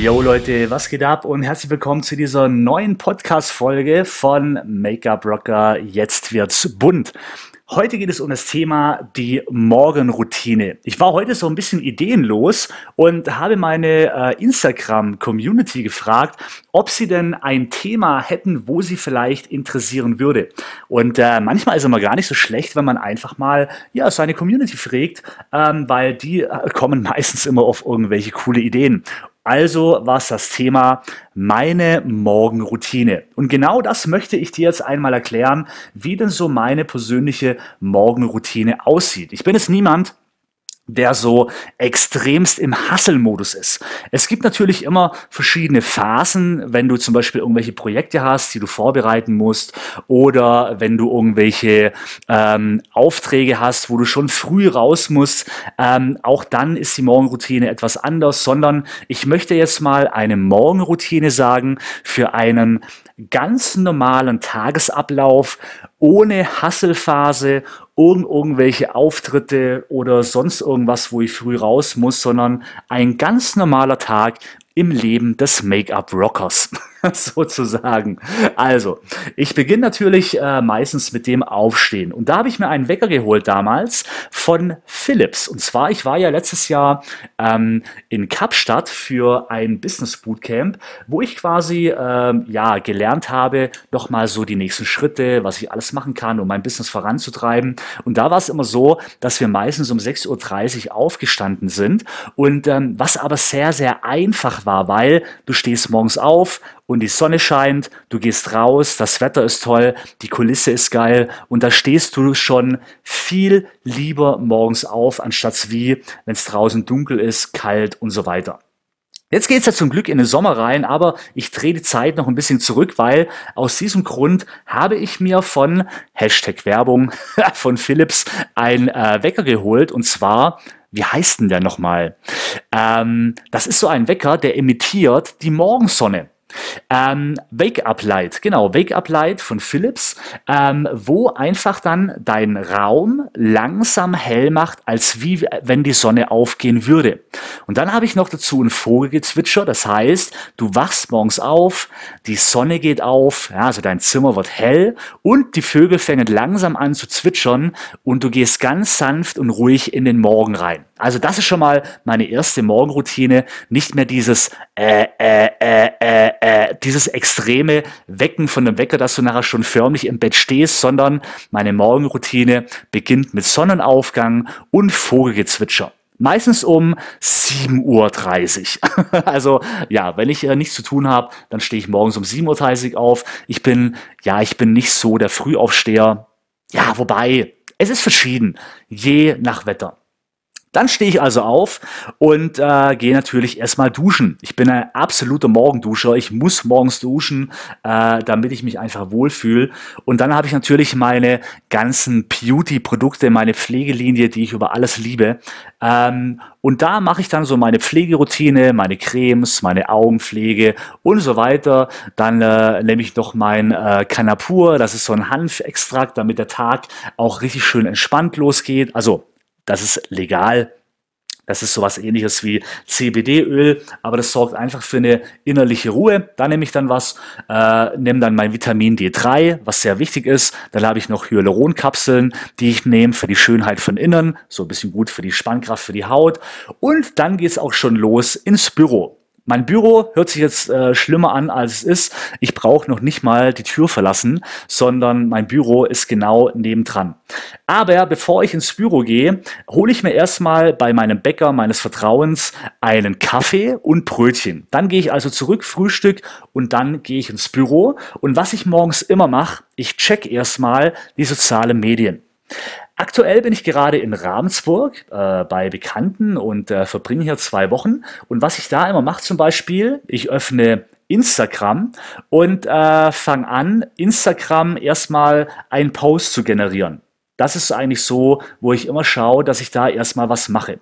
Yo Leute, was geht ab und herzlich willkommen zu dieser neuen Podcast-Folge von Make-up Rocker. Jetzt wird's bunt. Heute geht es um das Thema die Morgenroutine. Ich war heute so ein bisschen ideenlos und habe meine äh, Instagram-Community gefragt, ob sie denn ein Thema hätten, wo sie vielleicht interessieren würde. Und äh, manchmal ist es immer gar nicht so schlecht, wenn man einfach mal ja, seine Community fragt, ähm, weil die äh, kommen meistens immer auf irgendwelche coole Ideen. Also war es das Thema meine Morgenroutine. Und genau das möchte ich dir jetzt einmal erklären, wie denn so meine persönliche Morgenroutine aussieht. Ich bin jetzt niemand, der so extremst im Hustle-Modus ist. Es gibt natürlich immer verschiedene Phasen, wenn du zum Beispiel irgendwelche Projekte hast, die du vorbereiten musst, oder wenn du irgendwelche ähm, Aufträge hast, wo du schon früh raus musst. Ähm, auch dann ist die Morgenroutine etwas anders, sondern ich möchte jetzt mal eine Morgenroutine sagen für einen ganz normalen Tagesablauf, ohne Hasselphase, ohne irgendwelche Auftritte oder sonst irgendwas, wo ich früh raus muss, sondern ein ganz normaler Tag im Leben des Make-up-Rockers. sozusagen. Also, ich beginne natürlich äh, meistens mit dem Aufstehen. Und da habe ich mir einen Wecker geholt damals von Philips. Und zwar, ich war ja letztes Jahr ähm, in Kapstadt für ein Business Bootcamp, wo ich quasi ähm, ja gelernt habe, nochmal so die nächsten Schritte, was ich alles machen kann, um mein Business voranzutreiben. Und da war es immer so, dass wir meistens um 6.30 Uhr aufgestanden sind. Und ähm, was aber sehr, sehr einfach war, weil du stehst morgens auf und die Sonne scheint, du gehst raus, das Wetter ist toll, die Kulisse ist geil und da stehst du schon viel lieber morgens auf, anstatt wie, wenn es draußen dunkel ist, kalt und so weiter. Jetzt geht's ja zum Glück in den Sommer rein, aber ich drehe die Zeit noch ein bisschen zurück, weil aus diesem Grund habe ich mir von Hashtag Werbung von Philips ein äh, Wecker geholt und zwar wie heißt denn der nochmal? Ähm, das ist so ein Wecker, der imitiert die Morgensonne. Ähm, Wake Up Light, genau, Wake Up Light von Philips, ähm, wo einfach dann dein Raum langsam hell macht, als wie wenn die Sonne aufgehen würde. Und dann habe ich noch dazu ein Vogelgezwitscher, das heißt, du wachst morgens auf, die Sonne geht auf, ja, also dein Zimmer wird hell und die Vögel fangen langsam an zu zwitschern und du gehst ganz sanft und ruhig in den Morgen rein. Also das ist schon mal meine erste Morgenroutine, nicht mehr dieses äh, äh, äh, äh, äh, dieses extreme Wecken von dem Wecker, dass du nachher schon förmlich im Bett stehst, sondern meine Morgenroutine beginnt mit Sonnenaufgang und Vogelgezwitscher. Meistens um 7.30 Uhr. also ja, wenn ich äh, nichts zu tun habe, dann stehe ich morgens um 7.30 Uhr auf. Ich bin, ja, ich bin nicht so der Frühaufsteher. Ja, wobei, es ist verschieden, je nach Wetter. Dann stehe ich also auf und äh, gehe natürlich erstmal duschen. Ich bin ein absoluter Morgenduscher. Ich muss morgens duschen, äh, damit ich mich einfach wohlfühle. Und dann habe ich natürlich meine ganzen Beauty-Produkte, meine Pflegelinie, die ich über alles liebe. Ähm, und da mache ich dann so meine Pflegeroutine, meine Cremes, meine Augenpflege und so weiter. Dann äh, nehme ich noch mein äh, Canapur, das ist so ein Hanfextrakt, damit der Tag auch richtig schön entspannt losgeht. Also das ist legal. Das ist sowas ähnliches wie CBD-Öl, aber das sorgt einfach für eine innerliche Ruhe. Da nehme ich dann was, äh, nehme dann mein Vitamin D3, was sehr wichtig ist. Dann habe ich noch Hyaluronkapseln, die ich nehme für die Schönheit von innen, so ein bisschen gut für die Spannkraft für die Haut. Und dann geht es auch schon los ins Büro. Mein Büro hört sich jetzt äh, schlimmer an, als es ist. Ich brauche noch nicht mal die Tür verlassen, sondern mein Büro ist genau nebendran. Aber bevor ich ins Büro gehe, hole ich mir erstmal bei meinem Bäcker meines Vertrauens einen Kaffee und Brötchen. Dann gehe ich also zurück, Frühstück und dann gehe ich ins Büro. Und was ich morgens immer mache, ich check erstmal die sozialen Medien. Aktuell bin ich gerade in Ravensburg äh, bei Bekannten und äh, verbringe hier zwei Wochen. Und was ich da immer mache zum Beispiel, ich öffne Instagram und äh, fange an, Instagram erstmal einen Post zu generieren. Das ist eigentlich so, wo ich immer schaue, dass ich da erstmal was mache.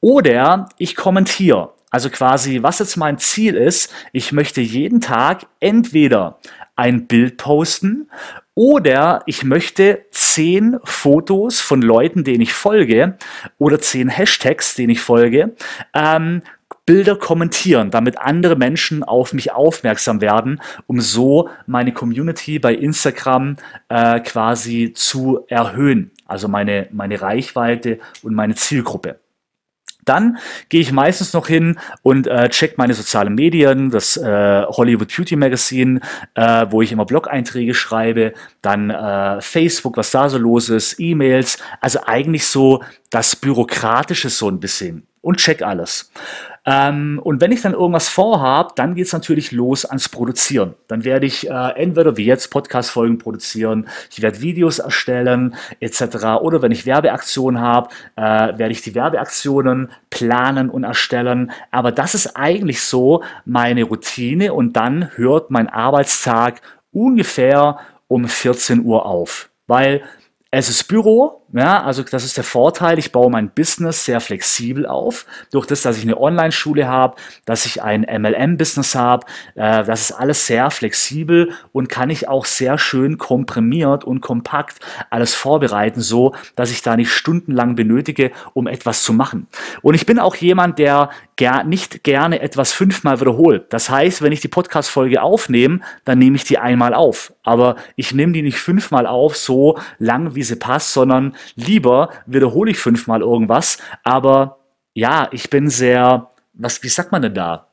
Oder ich kommentiere. Also quasi, was jetzt mein Ziel ist, ich möchte jeden Tag entweder ein Bild posten oder ich möchte zehn Fotos von Leuten, denen ich folge oder zehn Hashtags, denen ich folge, ähm, Bilder kommentieren, damit andere Menschen auf mich aufmerksam werden, um so meine Community bei Instagram äh, quasi zu erhöhen. Also meine, meine Reichweite und meine Zielgruppe. Dann gehe ich meistens noch hin und äh, check meine sozialen Medien, das äh, Hollywood Beauty Magazine, äh, wo ich immer Blog-Einträge schreibe, dann äh, Facebook, was da so los ist, E-Mails, also eigentlich so das Bürokratische so ein bisschen und check alles. Ähm, und wenn ich dann irgendwas vorhabe, dann geht es natürlich los ans Produzieren. Dann werde ich äh, entweder wie jetzt Podcast-Folgen produzieren, ich werde Videos erstellen etc. Oder wenn ich Werbeaktionen habe, äh, werde ich die Werbeaktionen planen und erstellen. Aber das ist eigentlich so meine Routine und dann hört mein Arbeitstag ungefähr um 14 Uhr auf. Weil es ist Büro, ja, also das ist der Vorteil. Ich baue mein Business sehr flexibel auf. Durch das, dass ich eine Online-Schule habe, dass ich ein MLM-Business habe, äh, das ist alles sehr flexibel und kann ich auch sehr schön komprimiert und kompakt alles vorbereiten, so dass ich da nicht stundenlang benötige, um etwas zu machen. Und ich bin auch jemand, der ger nicht gerne etwas fünfmal wiederholt. Das heißt, wenn ich die Podcast-Folge aufnehme, dann nehme ich die einmal auf. Aber ich nehme die nicht fünfmal auf, so lang wie sie passt, sondern lieber wiederhole ich fünfmal irgendwas. Aber ja, ich bin sehr, was, wie sagt man denn da?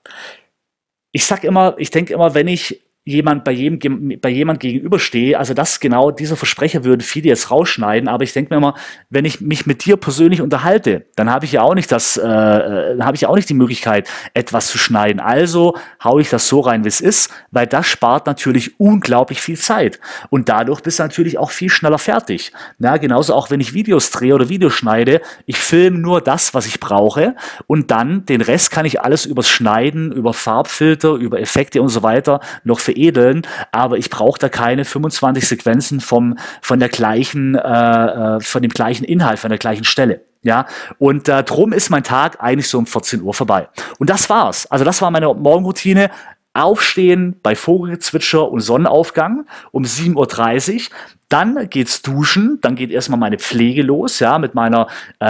Ich sag immer, ich denke immer, wenn ich jemand bei jedem bei jemand gegenüberstehe, also das genau dieser Versprecher würden viele jetzt rausschneiden, aber ich denke mir immer, wenn ich mich mit dir persönlich unterhalte, dann habe ich ja auch nicht das, äh, äh habe ich auch nicht die Möglichkeit, etwas zu schneiden. Also haue ich das so rein, wie es ist, weil das spart natürlich unglaublich viel Zeit. Und dadurch bist du natürlich auch viel schneller fertig. Na, genauso auch wenn ich Videos drehe oder Videos schneide, ich filme nur das, was ich brauche. Und dann den Rest kann ich alles übers Schneiden, über Farbfilter, über Effekte und so weiter noch für veredeln, aber ich brauche da keine 25 Sequenzen vom, von der gleichen, äh, äh, von dem gleichen Inhalt, von der gleichen Stelle. Ja, und äh, drum ist mein Tag eigentlich so um 14 Uhr vorbei. Und das war's. Also das war meine Morgenroutine. Aufstehen bei Vogelgezwitscher und Sonnenaufgang um 7.30 Uhr, dann geht's duschen, dann geht erstmal meine Pflege los, ja, mit meiner äh,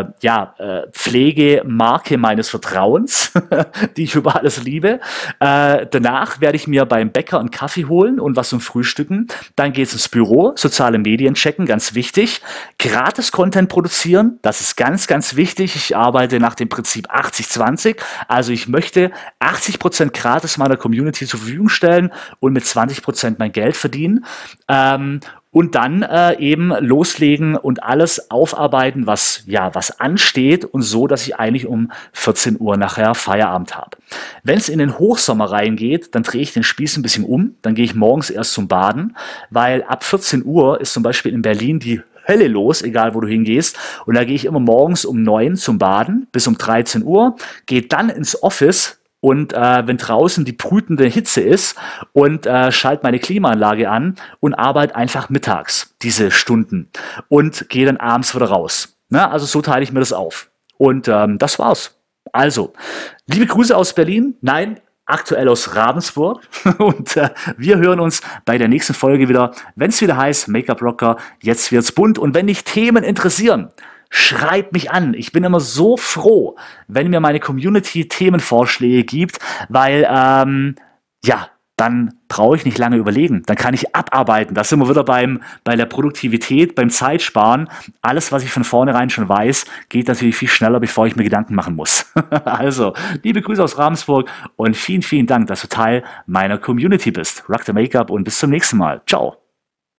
äh, ja, äh, Pflegemarke meines Vertrauens, die ich über alles liebe. Äh, danach werde ich mir beim Bäcker einen Kaffee holen und was zum Frühstücken. Dann geht's ins Büro, soziale Medien checken, ganz wichtig. Gratis-Content produzieren, das ist ganz, ganz wichtig. Ich arbeite nach dem Prinzip 80-20. Also ich möchte 80% gratis meiner Community zur Verfügung stellen und mit 20% mein Geld verdienen. Ähm, und dann äh, eben loslegen und alles aufarbeiten, was ja was ansteht und so, dass ich eigentlich um 14 Uhr nachher Feierabend habe. Wenn es in den Hochsommer reingeht, dann drehe ich den Spieß ein bisschen um, dann gehe ich morgens erst zum Baden, weil ab 14 Uhr ist zum Beispiel in Berlin die Hölle los, egal wo du hingehst. Und da gehe ich immer morgens um 9 zum Baden bis um 13 Uhr, gehe dann ins Office, und äh, wenn draußen die brütende Hitze ist und äh, schalte meine Klimaanlage an und arbeite einfach mittags diese Stunden und gehe dann abends wieder raus. Ne? Also so teile ich mir das auf. Und ähm, das war's. Also, liebe Grüße aus Berlin. Nein, aktuell aus Ravensburg. Und äh, wir hören uns bei der nächsten Folge wieder, wenn es wieder heißt Make-up Rocker, jetzt wird's bunt. Und wenn dich Themen interessieren, schreibt mich an. Ich bin immer so froh, wenn mir meine Community Themenvorschläge gibt, weil, ähm, ja, dann brauche ich nicht lange überlegen. Dann kann ich abarbeiten. Da sind wir wieder beim, bei der Produktivität, beim Zeitsparen. Alles, was ich von vornherein schon weiß, geht natürlich viel schneller, bevor ich mir Gedanken machen muss. also, liebe Grüße aus Ravensburg und vielen, vielen Dank, dass du Teil meiner Community bist. Rock the Make-up und bis zum nächsten Mal. Ciao.